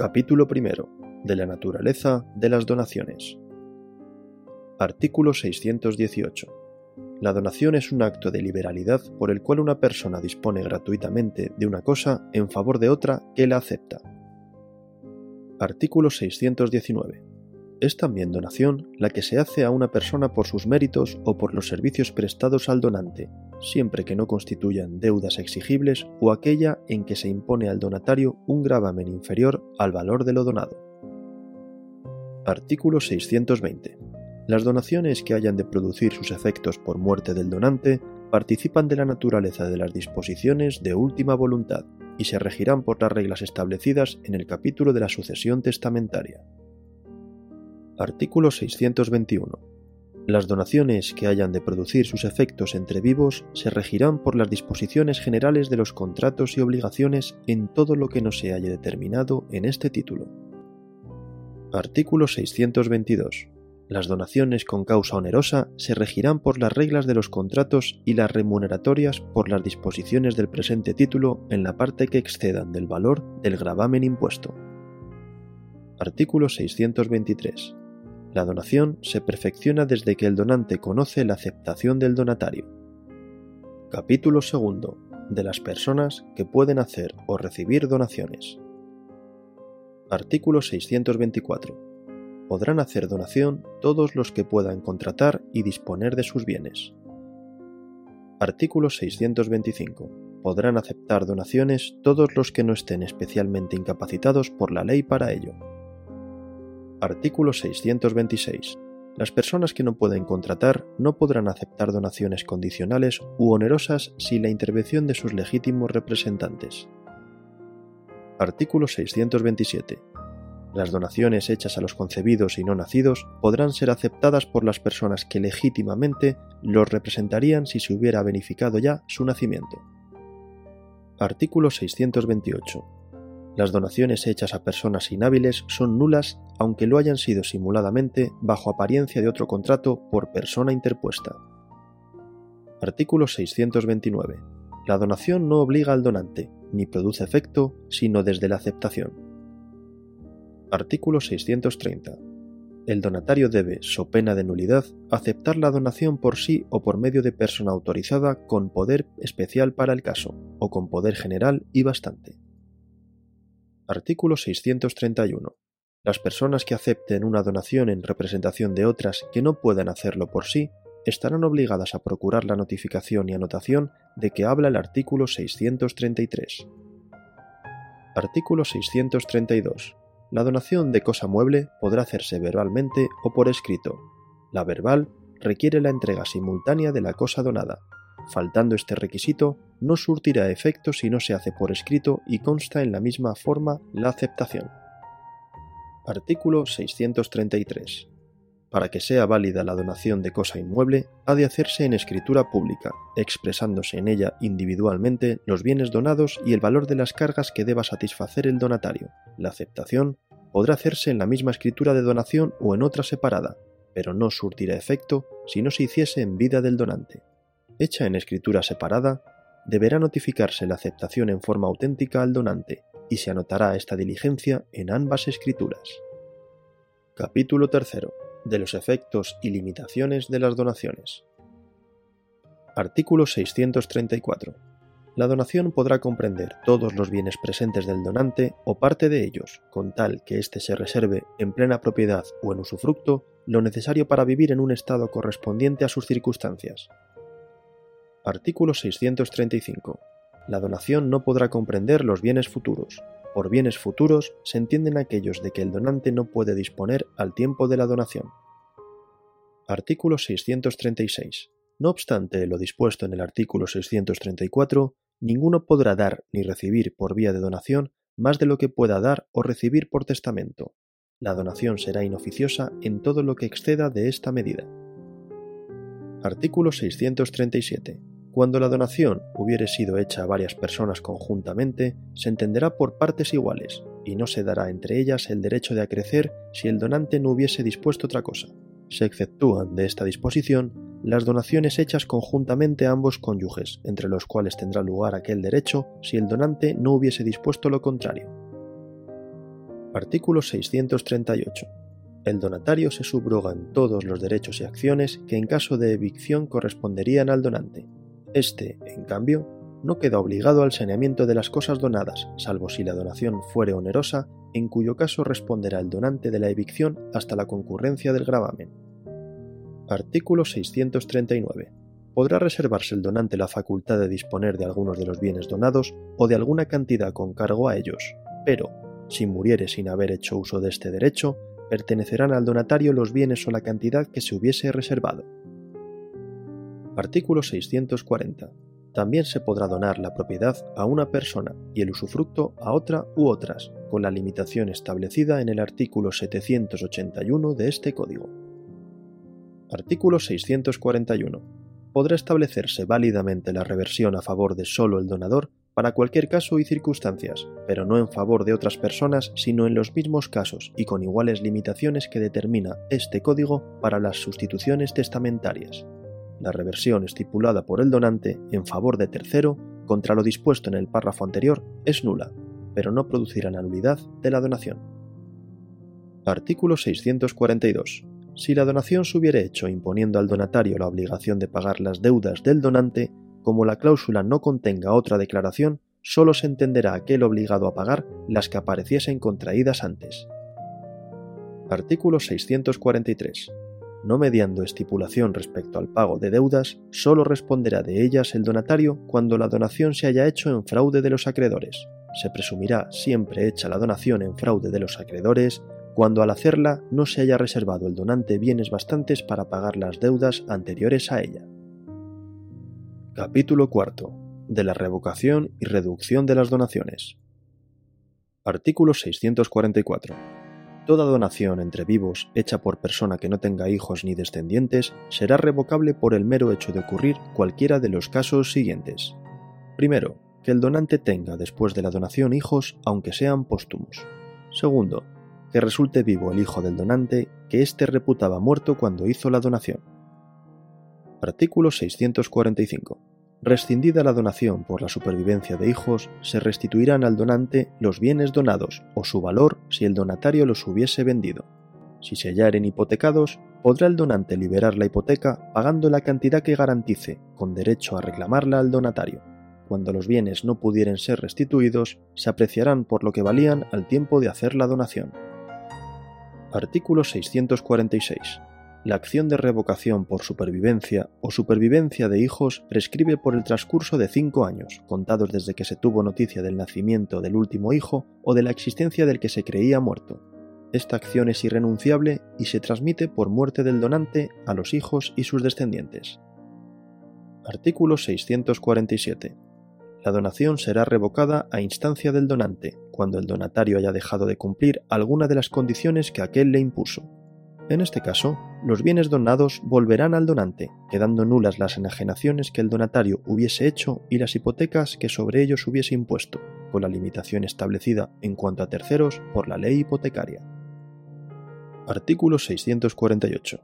Capítulo primero. De la naturaleza de las donaciones. Artículo 618. La donación es un acto de liberalidad por el cual una persona dispone gratuitamente de una cosa en favor de otra que la acepta. Artículo 619. Es también donación la que se hace a una persona por sus méritos o por los servicios prestados al donante, siempre que no constituyan deudas exigibles o aquella en que se impone al donatario un gravamen inferior al valor de lo donado. Artículo 620. Las donaciones que hayan de producir sus efectos por muerte del donante participan de la naturaleza de las disposiciones de última voluntad y se regirán por las reglas establecidas en el capítulo de la sucesión testamentaria. Artículo 621. Las donaciones que hayan de producir sus efectos entre vivos se regirán por las disposiciones generales de los contratos y obligaciones en todo lo que no se haya determinado en este título. Artículo 622. Las donaciones con causa onerosa se regirán por las reglas de los contratos y las remuneratorias por las disposiciones del presente título en la parte que excedan del valor del gravamen impuesto. Artículo 623. La donación se perfecciona desde que el donante conoce la aceptación del donatario. Capítulo 2. De las personas que pueden hacer o recibir donaciones. Artículo 624. Podrán hacer donación todos los que puedan contratar y disponer de sus bienes. Artículo 625. Podrán aceptar donaciones todos los que no estén especialmente incapacitados por la ley para ello. Artículo 626. Las personas que no pueden contratar no podrán aceptar donaciones condicionales u onerosas sin la intervención de sus legítimos representantes. Artículo 627. Las donaciones hechas a los concebidos y no nacidos podrán ser aceptadas por las personas que legítimamente los representarían si se hubiera verificado ya su nacimiento. Artículo 628. Las donaciones hechas a personas inhábiles son nulas aunque lo hayan sido simuladamente bajo apariencia de otro contrato por persona interpuesta. Artículo 629. La donación no obliga al donante, ni produce efecto, sino desde la aceptación. Artículo 630. El donatario debe, so pena de nulidad, aceptar la donación por sí o por medio de persona autorizada con poder especial para el caso, o con poder general y bastante. Artículo 631. Las personas que acepten una donación en representación de otras que no puedan hacerlo por sí estarán obligadas a procurar la notificación y anotación de que habla el artículo 633. Artículo 632. La donación de cosa mueble podrá hacerse verbalmente o por escrito. La verbal requiere la entrega simultánea de la cosa donada, Faltando este requisito, no surtirá efecto si no se hace por escrito y consta en la misma forma la aceptación. Artículo 633. Para que sea válida la donación de cosa inmueble, ha de hacerse en escritura pública, expresándose en ella individualmente los bienes donados y el valor de las cargas que deba satisfacer el donatario. La aceptación podrá hacerse en la misma escritura de donación o en otra separada, pero no surtirá efecto si no se hiciese en vida del donante hecha en escritura separada, deberá notificarse la aceptación en forma auténtica al donante y se anotará esta diligencia en ambas escrituras. Capítulo 3. De los efectos y limitaciones de las donaciones. Artículo 634. La donación podrá comprender todos los bienes presentes del donante o parte de ellos, con tal que éste se reserve en plena propiedad o en usufructo lo necesario para vivir en un estado correspondiente a sus circunstancias, Artículo 635. La donación no podrá comprender los bienes futuros. Por bienes futuros se entienden aquellos de que el donante no puede disponer al tiempo de la donación. Artículo 636. No obstante lo dispuesto en el artículo 634, ninguno podrá dar ni recibir por vía de donación más de lo que pueda dar o recibir por testamento. La donación será inoficiosa en todo lo que exceda de esta medida. Artículo 637. Cuando la donación hubiere sido hecha a varias personas conjuntamente, se entenderá por partes iguales, y no se dará entre ellas el derecho de acrecer si el donante no hubiese dispuesto otra cosa. Se exceptúan de esta disposición las donaciones hechas conjuntamente a ambos cónyuges, entre los cuales tendrá lugar aquel derecho si el donante no hubiese dispuesto lo contrario. Artículo 638. El donatario se subroga en todos los derechos y acciones que en caso de evicción corresponderían al donante. Este, en cambio, no queda obligado al saneamiento de las cosas donadas, salvo si la donación fuere onerosa, en cuyo caso responderá el donante de la evicción hasta la concurrencia del gravamen. Artículo 639. Podrá reservarse el donante la facultad de disponer de algunos de los bienes donados o de alguna cantidad con cargo a ellos, pero, si muriere sin haber hecho uso de este derecho, pertenecerán al donatario los bienes o la cantidad que se hubiese reservado. Artículo 640. También se podrá donar la propiedad a una persona y el usufructo a otra u otras, con la limitación establecida en el artículo 781 de este Código. Artículo 641. Podrá establecerse válidamente la reversión a favor de solo el donador para cualquier caso y circunstancias, pero no en favor de otras personas, sino en los mismos casos y con iguales limitaciones que determina este código para las sustituciones testamentarias. La reversión estipulada por el donante en favor de tercero contra lo dispuesto en el párrafo anterior es nula, pero no producirá nulidad de la donación. Artículo 642. Si la donación se hubiere hecho imponiendo al donatario la obligación de pagar las deudas del donante, como la cláusula no contenga otra declaración, sólo se entenderá aquel obligado a pagar las que apareciesen contraídas antes. Artículo 643. No mediando estipulación respecto al pago de deudas, sólo responderá de ellas el donatario cuando la donación se haya hecho en fraude de los acreedores. Se presumirá siempre hecha la donación en fraude de los acreedores cuando al hacerla no se haya reservado el donante bienes bastantes para pagar las deudas anteriores a ella. Capítulo IV. De la revocación y reducción de las donaciones. Artículo 644. Toda donación entre vivos hecha por persona que no tenga hijos ni descendientes será revocable por el mero hecho de ocurrir cualquiera de los casos siguientes. Primero, que el donante tenga después de la donación hijos aunque sean póstumos. Segundo, que resulte vivo el hijo del donante que éste reputaba muerto cuando hizo la donación. Artículo 645. Rescindida la donación por la supervivencia de hijos, se restituirán al donante los bienes donados o su valor si el donatario los hubiese vendido. Si se hallaren hipotecados, podrá el donante liberar la hipoteca pagando la cantidad que garantice, con derecho a reclamarla al donatario. Cuando los bienes no pudieren ser restituidos, se apreciarán por lo que valían al tiempo de hacer la donación. Artículo 646. La acción de revocación por supervivencia o supervivencia de hijos prescribe por el transcurso de cinco años, contados desde que se tuvo noticia del nacimiento del último hijo o de la existencia del que se creía muerto. Esta acción es irrenunciable y se transmite por muerte del donante a los hijos y sus descendientes. Artículo 647. La donación será revocada a instancia del donante, cuando el donatario haya dejado de cumplir alguna de las condiciones que aquel le impuso. En este caso, los bienes donados volverán al donante, quedando nulas las enajenaciones que el donatario hubiese hecho y las hipotecas que sobre ellos hubiese impuesto, con la limitación establecida en cuanto a terceros por la ley hipotecaria. Artículo 648.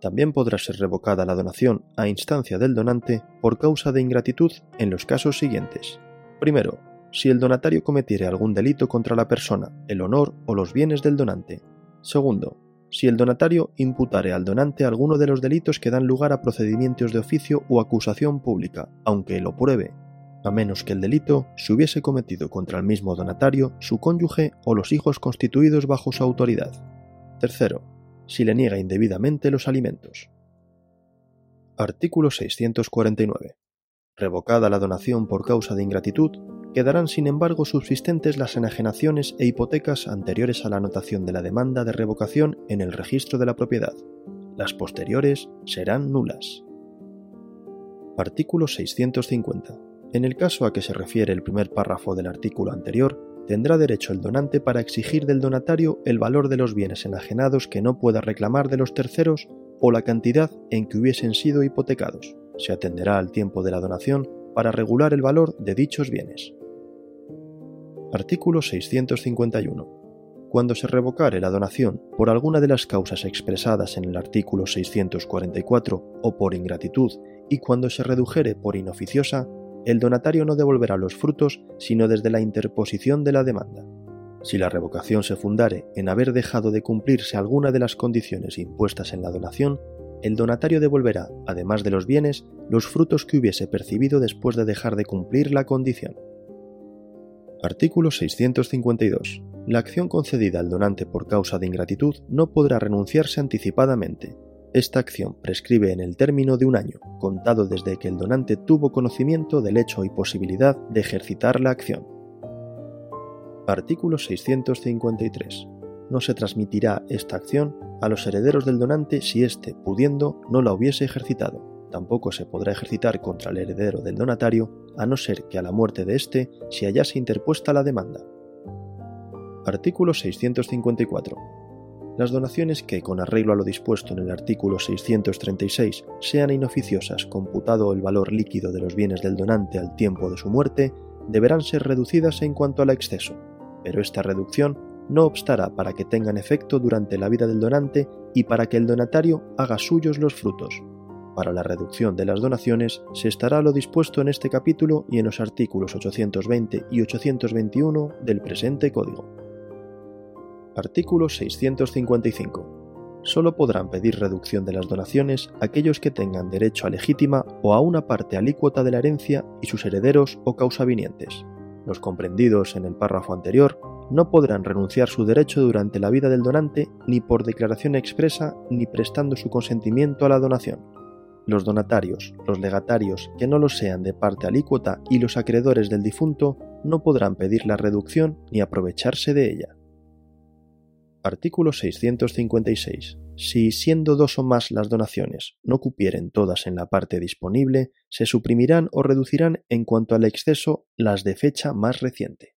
También podrá ser revocada la donación a instancia del donante por causa de ingratitud en los casos siguientes. Primero, si el donatario cometiere algún delito contra la persona, el honor o los bienes del donante. Segundo, si el donatario imputare al donante alguno de los delitos que dan lugar a procedimientos de oficio o acusación pública, aunque lo pruebe, a menos que el delito se hubiese cometido contra el mismo donatario, su cónyuge o los hijos constituidos bajo su autoridad. Tercero, si le niega indebidamente los alimentos. Artículo 649. Revocada la donación por causa de ingratitud, quedarán sin embargo subsistentes las enajenaciones e hipotecas anteriores a la anotación de la demanda de revocación en el registro de la propiedad. Las posteriores serán nulas. Artículo 650. En el caso a que se refiere el primer párrafo del artículo anterior, tendrá derecho el donante para exigir del donatario el valor de los bienes enajenados que no pueda reclamar de los terceros o la cantidad en que hubiesen sido hipotecados. Se atenderá al tiempo de la donación para regular el valor de dichos bienes. Artículo 651. Cuando se revocare la donación por alguna de las causas expresadas en el artículo 644 o por ingratitud y cuando se redujere por inoficiosa, el donatario no devolverá los frutos sino desde la interposición de la demanda. Si la revocación se fundare en haber dejado de cumplirse alguna de las condiciones impuestas en la donación, el donatario devolverá, además de los bienes, los frutos que hubiese percibido después de dejar de cumplir la condición. Artículo 652. La acción concedida al donante por causa de ingratitud no podrá renunciarse anticipadamente. Esta acción prescribe en el término de un año, contado desde que el donante tuvo conocimiento del hecho y posibilidad de ejercitar la acción. Artículo 653. No se transmitirá esta acción a los herederos del donante si éste, pudiendo, no la hubiese ejercitado tampoco se podrá ejercitar contra el heredero del donatario a no ser que a la muerte de éste se hallase interpuesta la demanda. Artículo 654. Las donaciones que, con arreglo a lo dispuesto en el artículo 636, sean inoficiosas computado el valor líquido de los bienes del donante al tiempo de su muerte, deberán ser reducidas en cuanto al exceso, pero esta reducción no obstará para que tengan efecto durante la vida del donante y para que el donatario haga suyos los frutos, para la reducción de las donaciones se estará lo dispuesto en este capítulo y en los artículos 820 y 821 del presente código. Artículo 655. Solo podrán pedir reducción de las donaciones aquellos que tengan derecho a legítima o a una parte alícuota de la herencia y sus herederos o causavinientes. Los comprendidos en el párrafo anterior no podrán renunciar su derecho durante la vida del donante ni por declaración expresa ni prestando su consentimiento a la donación los donatarios, los legatarios que no lo sean de parte alícuota y los acreedores del difunto no podrán pedir la reducción ni aprovecharse de ella. Artículo 656. Si, siendo dos o más las donaciones, no cupieren todas en la parte disponible, se suprimirán o reducirán en cuanto al exceso las de fecha más reciente.